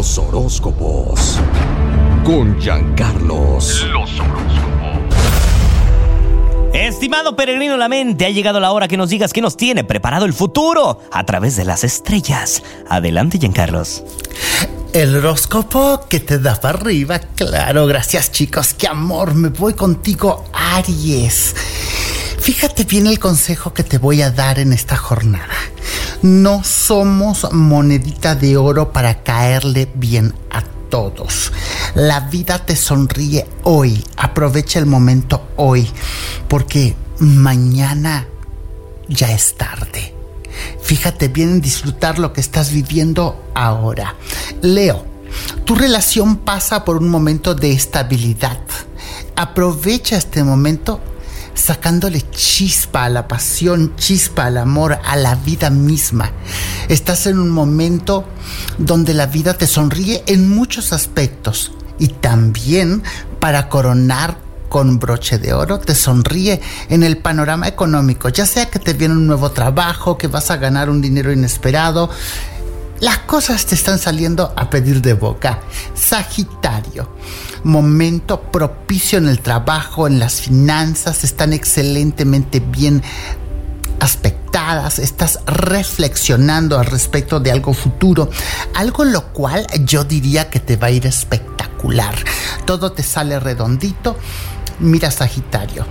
Los horóscopos. Con Giancarlos. Los horóscopos. Estimado peregrino la mente, ha llegado la hora que nos digas qué nos tiene preparado el futuro a través de las estrellas. Adelante, Giancarlos. El horóscopo que te da para arriba, claro, gracias chicos, qué amor, me voy contigo, Aries. Fíjate bien el consejo que te voy a dar en esta jornada. No somos monedita de oro para caerle bien a todos. La vida te sonríe hoy. Aprovecha el momento hoy. Porque mañana ya es tarde. Fíjate bien en disfrutar lo que estás viviendo ahora. Leo, tu relación pasa por un momento de estabilidad. Aprovecha este momento sacándole chispa a la pasión, chispa al amor, a la vida misma. Estás en un momento donde la vida te sonríe en muchos aspectos y también para coronar con broche de oro, te sonríe en el panorama económico, ya sea que te viene un nuevo trabajo, que vas a ganar un dinero inesperado, las cosas te están saliendo a pedir de boca. Sagitario, momento propicio en el trabajo, en las finanzas, están excelentemente bien aspectadas, estás reflexionando al respecto de algo futuro, algo lo cual yo diría que te va a ir espectacular. Todo te sale redondito. Mira Sagitario,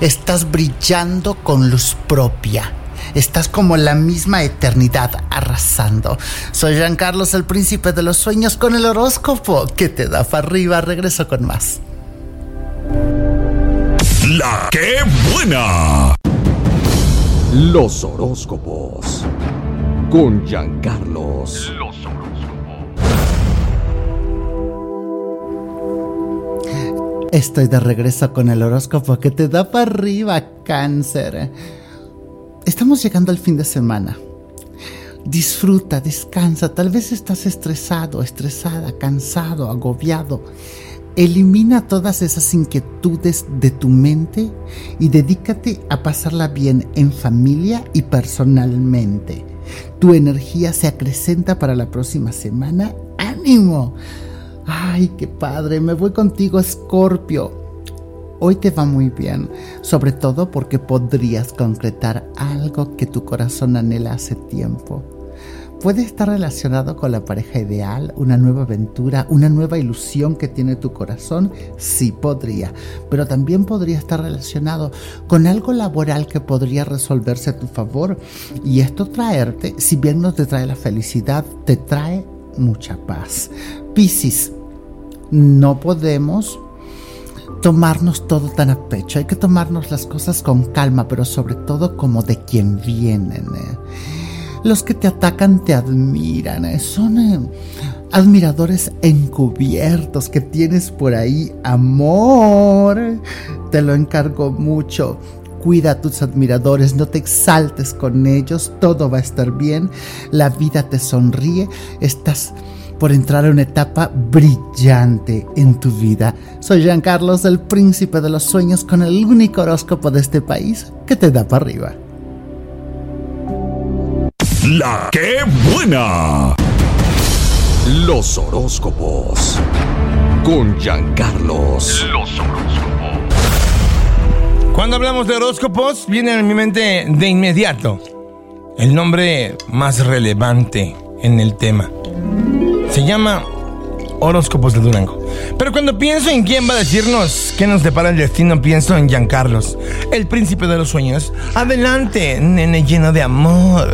estás brillando con luz propia Estás como la misma eternidad arrasando. Soy Jean Carlos, el príncipe de los sueños, con el horóscopo que te da para arriba. Regreso con más. La que buena. Los horóscopos. Con Giancarlos. Los horóscopos. Estoy de regreso con el horóscopo que te da para arriba, cáncer. Estamos llegando al fin de semana. Disfruta, descansa. Tal vez estás estresado, estresada, cansado, agobiado. Elimina todas esas inquietudes de tu mente y dedícate a pasarla bien en familia y personalmente. Tu energía se acrecenta para la próxima semana. ¡Ánimo! ¡Ay, qué padre! Me voy contigo, Escorpio. Hoy te va muy bien, sobre todo porque podrías concretar algo que tu corazón anhela hace tiempo. Puede estar relacionado con la pareja ideal, una nueva aventura, una nueva ilusión que tiene tu corazón, sí podría, pero también podría estar relacionado con algo laboral que podría resolverse a tu favor y esto traerte, si bien no te trae la felicidad, te trae mucha paz. Piscis, no podemos tomarnos todo tan a pecho, hay que tomarnos las cosas con calma, pero sobre todo como de quien vienen. ¿eh? Los que te atacan te admiran, ¿eh? son eh, admiradores encubiertos que tienes por ahí, amor. Te lo encargo mucho. Cuida a tus admiradores, no te exaltes con ellos, todo va a estar bien, la vida te sonríe, estás por entrar a una etapa brillante en tu vida. Soy Jean Carlos, el príncipe de los sueños, con el único horóscopo de este país que te da para arriba. La que buena. Los horóscopos. Con Giancarlos. Los horóscopos. Cuando hablamos de horóscopos, viene a mi mente de inmediato el nombre más relevante en el tema. Se llama Horóscopos de Durango. Pero cuando pienso en quién va a decirnos qué nos depara el destino, pienso en Giancarlos, el príncipe de los sueños. Adelante, nene lleno de amor.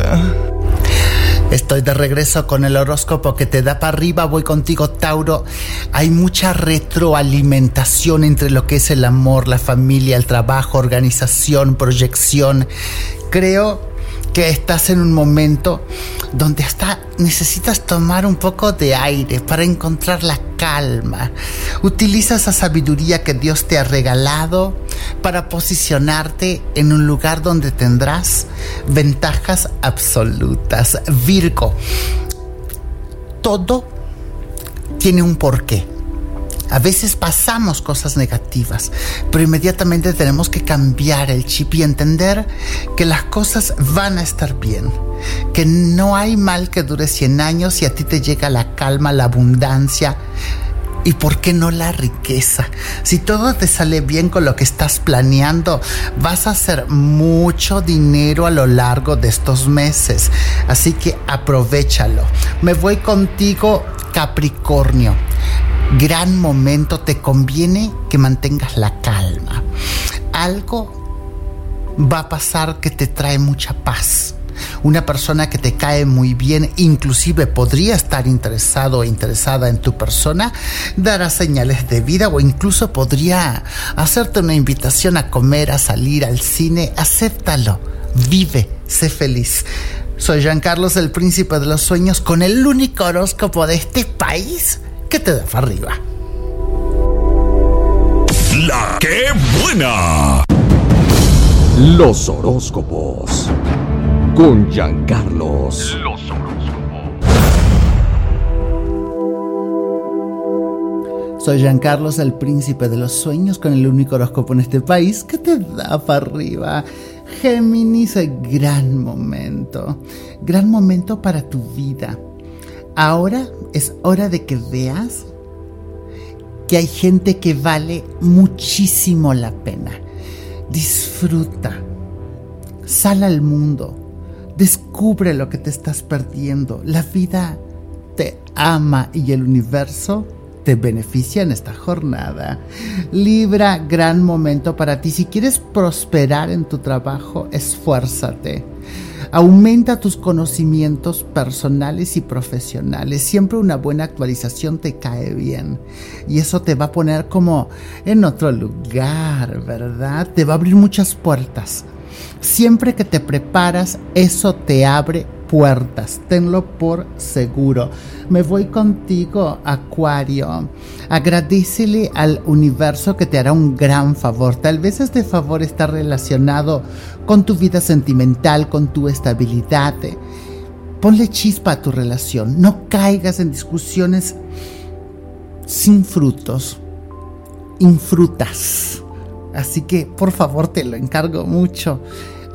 Estoy de regreso con el horóscopo que te da para arriba. Voy contigo, Tauro. Hay mucha retroalimentación entre lo que es el amor, la familia, el trabajo, organización, proyección. Creo que estás en un momento donde hasta necesitas tomar un poco de aire para encontrar la calma. Utiliza esa sabiduría que Dios te ha regalado para posicionarte en un lugar donde tendrás ventajas absolutas. Virgo, todo tiene un porqué. A veces pasamos cosas negativas, pero inmediatamente tenemos que cambiar el chip y entender que las cosas van a estar bien, que no hay mal que dure 100 años y a ti te llega la calma, la abundancia, ¿Y por qué no la riqueza? Si todo te sale bien con lo que estás planeando, vas a hacer mucho dinero a lo largo de estos meses. Así que aprovechalo. Me voy contigo, Capricornio. Gran momento, te conviene que mantengas la calma. Algo va a pasar que te trae mucha paz una persona que te cae muy bien, inclusive podría estar interesado o interesada en tu persona, dará señales de vida o incluso podría hacerte una invitación a comer, a salir al cine. Acéptalo, vive, sé feliz. Soy Jean Carlos, el príncipe de los sueños, con el único horóscopo de este país que te da para arriba. La que buena. Los horóscopos con Giancarlos. Los Soy Giancarlos, el príncipe de los sueños, con el único horóscopo en este país que te da para arriba. Géminis, gran momento. Gran momento para tu vida. Ahora es hora de que veas que hay gente que vale muchísimo la pena. Disfruta. Sal al mundo Descubre lo que te estás perdiendo. La vida te ama y el universo te beneficia en esta jornada. Libra, gran momento para ti. Si quieres prosperar en tu trabajo, esfuérzate. Aumenta tus conocimientos personales y profesionales. Siempre una buena actualización te cae bien. Y eso te va a poner como en otro lugar, ¿verdad? Te va a abrir muchas puertas. Siempre que te preparas, eso te abre puertas, tenlo por seguro. Me voy contigo, Acuario. Agradecele al universo que te hará un gran favor. Tal vez este favor está relacionado con tu vida sentimental, con tu estabilidad. Ponle chispa a tu relación. No caigas en discusiones sin frutos, infrutas. Así que por favor te lo encargo mucho.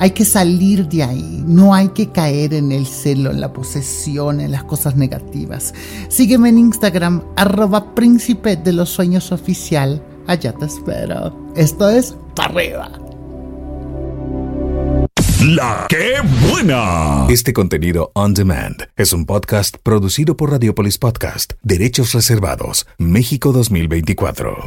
Hay que salir de ahí, no hay que caer en el celo, en la posesión, en las cosas negativas. Sígueme en Instagram, arroba príncipe de los sueños oficial. Allá te espero. Esto es Parreba. La que buena. Este contenido on demand es un podcast producido por Radiopolis Podcast, Derechos Reservados, México 2024.